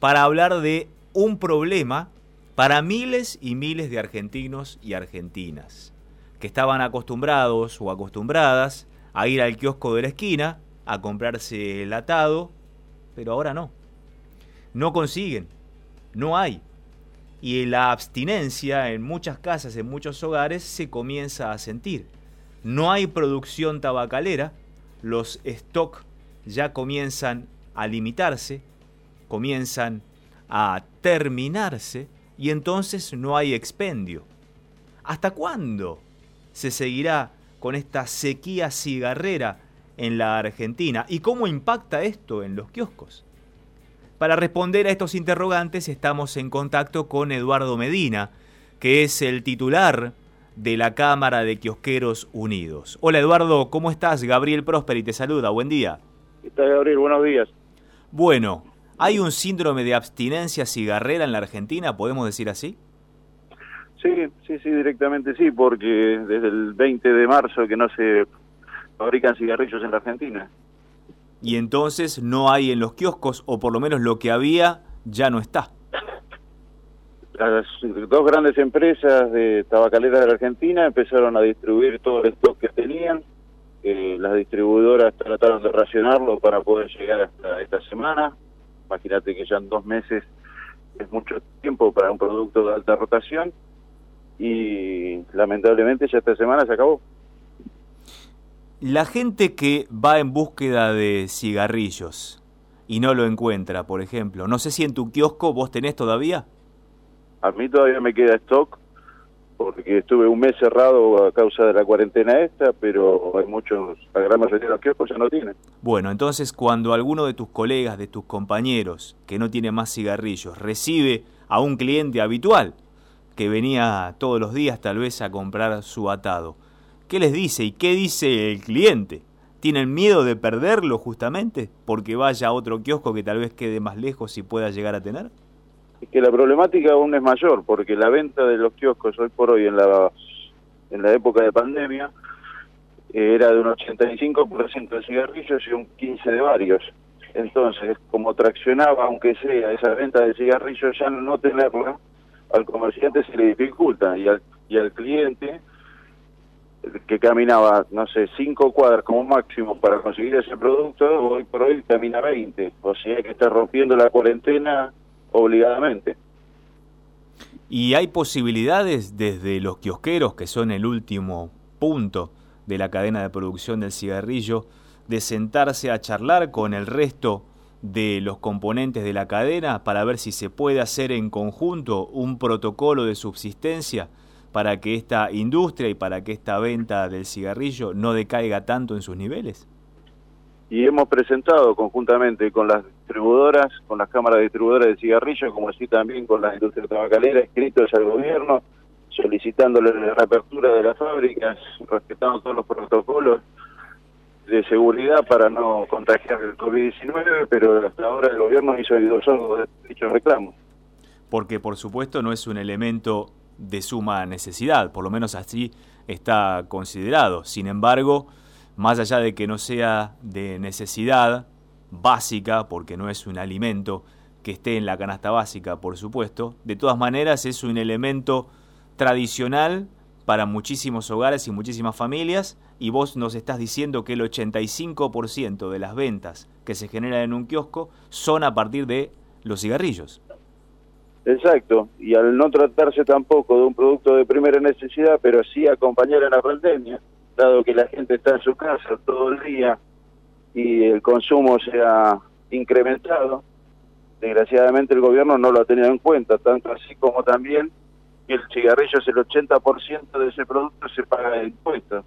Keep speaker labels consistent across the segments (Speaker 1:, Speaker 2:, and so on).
Speaker 1: para hablar de un problema para miles y miles de argentinos y argentinas que estaban acostumbrados o acostumbradas a ir al kiosco de la esquina a comprarse el atado, pero ahora no. No consiguen, no hay. Y la abstinencia en muchas casas, en muchos hogares, se comienza a sentir. No hay producción tabacalera, los stock ya comienzan a limitarse, comienzan a terminarse y entonces no hay expendio. ¿Hasta cuándo se seguirá con esta sequía cigarrera en la Argentina? ¿Y cómo impacta esto en los kioscos? Para responder a estos interrogantes estamos en contacto con Eduardo Medina, que es el titular de la Cámara de Kiosqueros Unidos. Hola Eduardo, ¿cómo estás? Gabriel Prosperi te saluda, buen día.
Speaker 2: ¿Qué tal Gabriel? Buenos días.
Speaker 1: Bueno, ¿hay un síndrome de abstinencia cigarrera en la Argentina, podemos decir así?
Speaker 2: Sí, sí, sí, directamente sí, porque desde el 20 de marzo que no se fabrican cigarrillos en la Argentina.
Speaker 1: Y entonces no hay en los kioscos, o por lo menos lo que había ya no está
Speaker 2: las dos grandes empresas de tabacaleras de la Argentina empezaron a distribuir todo el stock que tenían. Eh, las distribuidoras trataron de racionarlo para poder llegar hasta esta semana. Imagínate que ya en dos meses es mucho tiempo para un producto de alta rotación y lamentablemente ya esta semana se acabó.
Speaker 1: La gente que va en búsqueda de cigarrillos y no lo encuentra, por ejemplo, no sé si en tu kiosco vos tenés todavía.
Speaker 2: A mí todavía me queda stock porque estuve un mes cerrado a causa de la cuarentena esta, pero hay muchos, la gran mayoría de los kioscos ya no tienen.
Speaker 1: Bueno, entonces cuando alguno de tus colegas, de tus compañeros, que no tiene más cigarrillos, recibe a un cliente habitual, que venía todos los días tal vez a comprar su atado, ¿qué les dice y qué dice el cliente? ¿Tienen miedo de perderlo justamente porque vaya a otro kiosco que tal vez quede más lejos y pueda llegar a tener?
Speaker 2: Es que la problemática aún es mayor, porque la venta de los kioscos hoy por hoy en la, en la época de pandemia eh, era de un 85% de cigarrillos y un 15% de varios. Entonces, como traccionaba, aunque sea esa venta de cigarrillos, ya no tenerla, al comerciante se le dificulta y al, y al cliente que caminaba, no sé, cinco cuadras como máximo para conseguir ese producto, hoy por hoy camina 20. O sea que está rompiendo la cuarentena obligadamente.
Speaker 1: ¿Y hay posibilidades desde los kiosqueros, que son el último punto de la cadena de producción del cigarrillo, de sentarse a charlar con el resto de los componentes de la cadena para ver si se puede hacer en conjunto un protocolo de subsistencia para que esta industria y para que esta venta del cigarrillo no decaiga tanto en sus niveles?
Speaker 2: y hemos presentado conjuntamente con las distribuidoras, con las cámaras distribuidoras de cigarrillos, como así también con la industria tabacalera, escritos al gobierno, solicitándole la reapertura de las fábricas, respetando todos los protocolos de seguridad para no contagiar el COVID-19, pero hasta ahora el gobierno hizo el de dichos reclamos.
Speaker 1: Porque por supuesto no es un elemento de suma necesidad, por lo menos así está considerado. Sin embargo, más allá de que no sea de necesidad básica, porque no es un alimento que esté en la canasta básica, por supuesto, de todas maneras es un elemento tradicional para muchísimos hogares y muchísimas familias, y vos nos estás diciendo que el 85% de las ventas que se generan en un kiosco son a partir de los cigarrillos.
Speaker 2: Exacto, y al no tratarse tampoco de un producto de primera necesidad, pero sí acompañar en la pandemia, dado que la gente está en su casa todo el día y el consumo se ha incrementado, desgraciadamente el gobierno no lo ha tenido en cuenta, tanto así como también que el cigarrillo es el 80% de ese producto se paga de impuestos,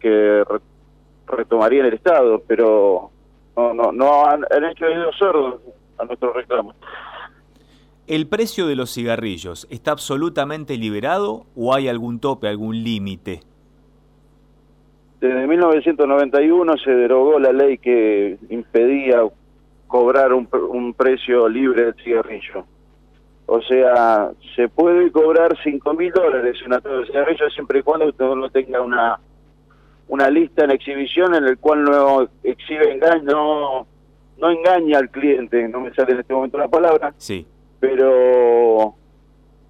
Speaker 2: que, retomaría el Estado, pero no, no, no han, hecho oídos sordos a nuestros reclamos.
Speaker 1: ¿El precio de los cigarrillos está absolutamente liberado o hay algún tope, algún límite?
Speaker 2: Desde 1991 se derogó la ley que impedía cobrar un, un precio libre del cigarrillo. O sea, se puede cobrar 5 mil dólares en atado de cigarrillo siempre y cuando usted no tenga una, una lista en exhibición en el cual no exhibe engaño, no, no engaña al cliente, no me sale en este momento la palabra.
Speaker 1: Sí.
Speaker 2: Pero,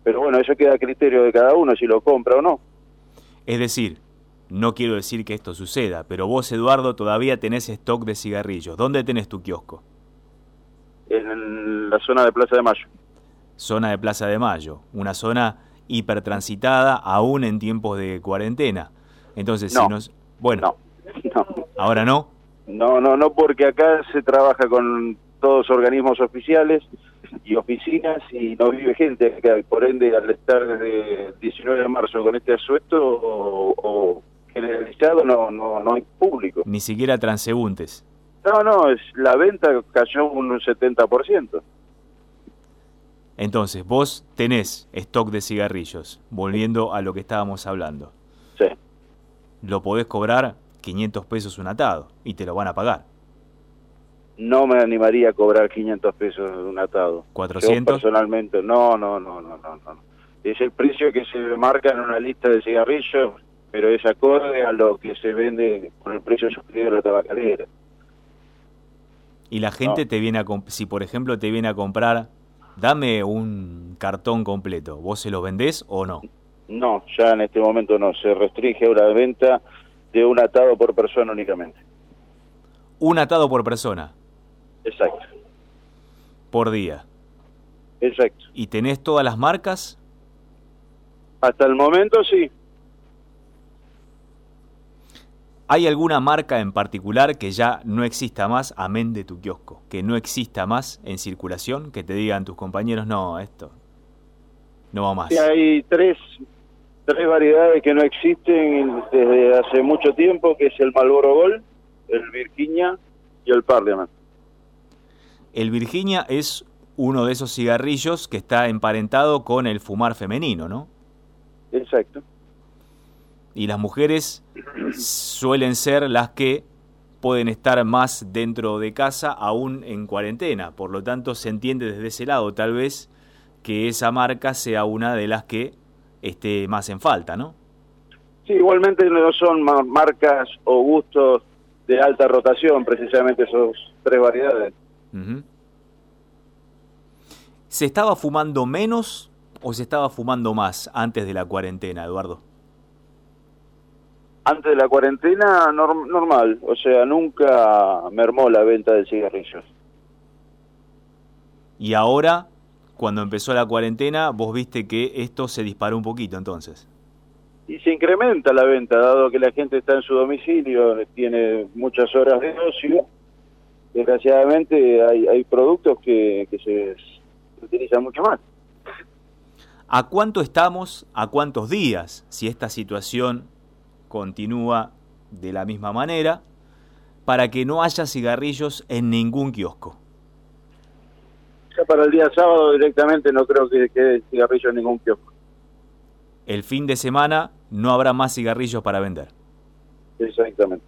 Speaker 2: pero bueno, eso queda a criterio de cada uno si lo compra o no.
Speaker 1: Es decir, no quiero decir que esto suceda, pero vos, Eduardo, todavía tenés stock de cigarrillos. ¿Dónde tenés tu kiosco?
Speaker 2: En la zona de Plaza de Mayo.
Speaker 1: Zona de Plaza de Mayo, una zona hipertransitada aún en tiempos de cuarentena. Entonces,
Speaker 2: no,
Speaker 1: si nos... Bueno,
Speaker 2: no,
Speaker 1: ¿ahora no?
Speaker 2: No, no, no, porque acá se trabaja con todos organismos oficiales y oficinas y no vive gente. Por ende, al estar desde el 19 de marzo con este asueto o, o generalizado, no, no, no hay público.
Speaker 1: Ni siquiera transeúntes.
Speaker 2: No, no, es, la venta cayó un 70%.
Speaker 1: Entonces, vos tenés stock de cigarrillos, volviendo a lo que estábamos hablando.
Speaker 2: Sí.
Speaker 1: Lo podés cobrar 500 pesos un atado y te lo van a pagar.
Speaker 2: No me animaría a cobrar 500 pesos un atado.
Speaker 1: ¿400?
Speaker 2: Yo personalmente, no, no, no, no, no, no. Es el precio que se marca en una lista de cigarrillos, pero es acorde a lo que se vende con el precio sugerido de la tabacalera.
Speaker 1: Y la gente
Speaker 2: No.
Speaker 1: te viene a si por ejemplo te viene a comprar, dame un cartón completo, ¿vos se lo vendés o no?
Speaker 2: No, ya en este momento no. Se restringe la venta de un atado por persona únicamente.
Speaker 1: Un atado por persona,
Speaker 2: Exacto,
Speaker 1: por día.
Speaker 2: exacto.
Speaker 1: ¿Y tenés todas las marcas?
Speaker 2: Hasta el momento sí.
Speaker 1: ¿Hay alguna marca en particular que ya no exista más, amén de tu kiosco? Que no exista más en circulación, que te digan tus compañeros, no, esto no va más.
Speaker 2: Sí, hay tres, tres variedades que no existen desde hace mucho tiempo, que es el Marlboro Gold, el Virginia y el Parliament.
Speaker 1: El Virginia es uno de esos cigarrillos que está emparentado con el fumar femenino, ¿no?
Speaker 2: Exacto.
Speaker 1: Y las mujeres suelen ser las que pueden estar más dentro de casa aún en cuarentena. Por lo tanto, se entiende desde ese lado tal vez que esa marca sea una de las que esté más en falta, ¿no?
Speaker 2: Sí, igualmente no son ma- marcas o gustos de alta rotación, precisamente esos tres variedades.
Speaker 1: ¿Se estaba fumando menos o se estaba fumando más antes de la cuarentena, Eduardo?
Speaker 2: Antes de la cuarentena, norm- normal, o sea, nunca mermó la venta de cigarrillos.
Speaker 1: Y ahora, cuando empezó la cuarentena, vos viste que esto se disparó un poquito entonces.
Speaker 2: Y se incrementa la venta, dado que la gente está en su domicilio, tiene muchas horas de ocio. Desgraciadamente hay, hay productos que, que se utilizan mucho más.
Speaker 1: ¿A cuánto estamos, a cuántos días, si esta situación continúa de la misma manera, para que no haya cigarrillos en ningún kiosco?
Speaker 2: Ya para el día sábado directamente no creo que quede cigarrillo en ningún kiosco.
Speaker 1: El fin de semana no habrá más cigarrillos para vender.
Speaker 2: Exactamente.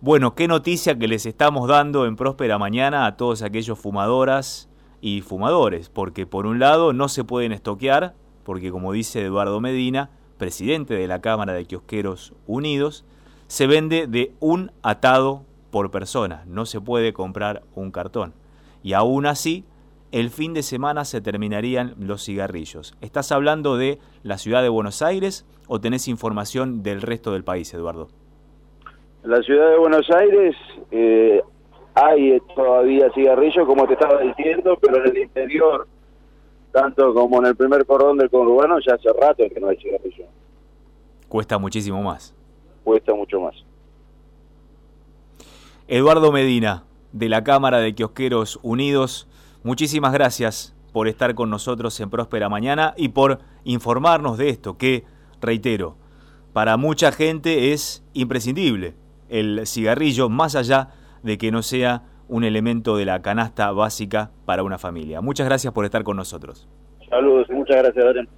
Speaker 1: Bueno, qué noticia que les estamos dando en Próspera Mañana a todos aquellos fumadoras y fumadores, porque por un lado no se pueden estoquear, porque como dice Eduardo Medina, presidente de la Cámara de Kiosqueros Unidos, se vende de un atado por persona, no se puede comprar un cartón. Y aún así, el fin de semana se terminarían los cigarrillos. ¿Estás hablando de la ciudad de Buenos Aires o tenés información del resto del país, Eduardo?
Speaker 2: La ciudad de Buenos Aires eh, hay todavía cigarrillos, como te estaba diciendo, pero en el interior, tanto como en el primer cordón del conurbano, ya hace rato que no hay cigarrillos.
Speaker 1: Cuesta muchísimo más.
Speaker 2: Cuesta mucho más.
Speaker 1: Eduardo Medina, de la Cámara de Kiosqueros Unidos, muchísimas gracias por estar con nosotros en Próspera Mañana y por informarnos de esto, que, reitero, para mucha gente es imprescindible el cigarrillo, más allá de que no sea un elemento de la canasta básica para una familia. Muchas gracias por estar con nosotros.
Speaker 2: Saludos muchas gracias, Adrián.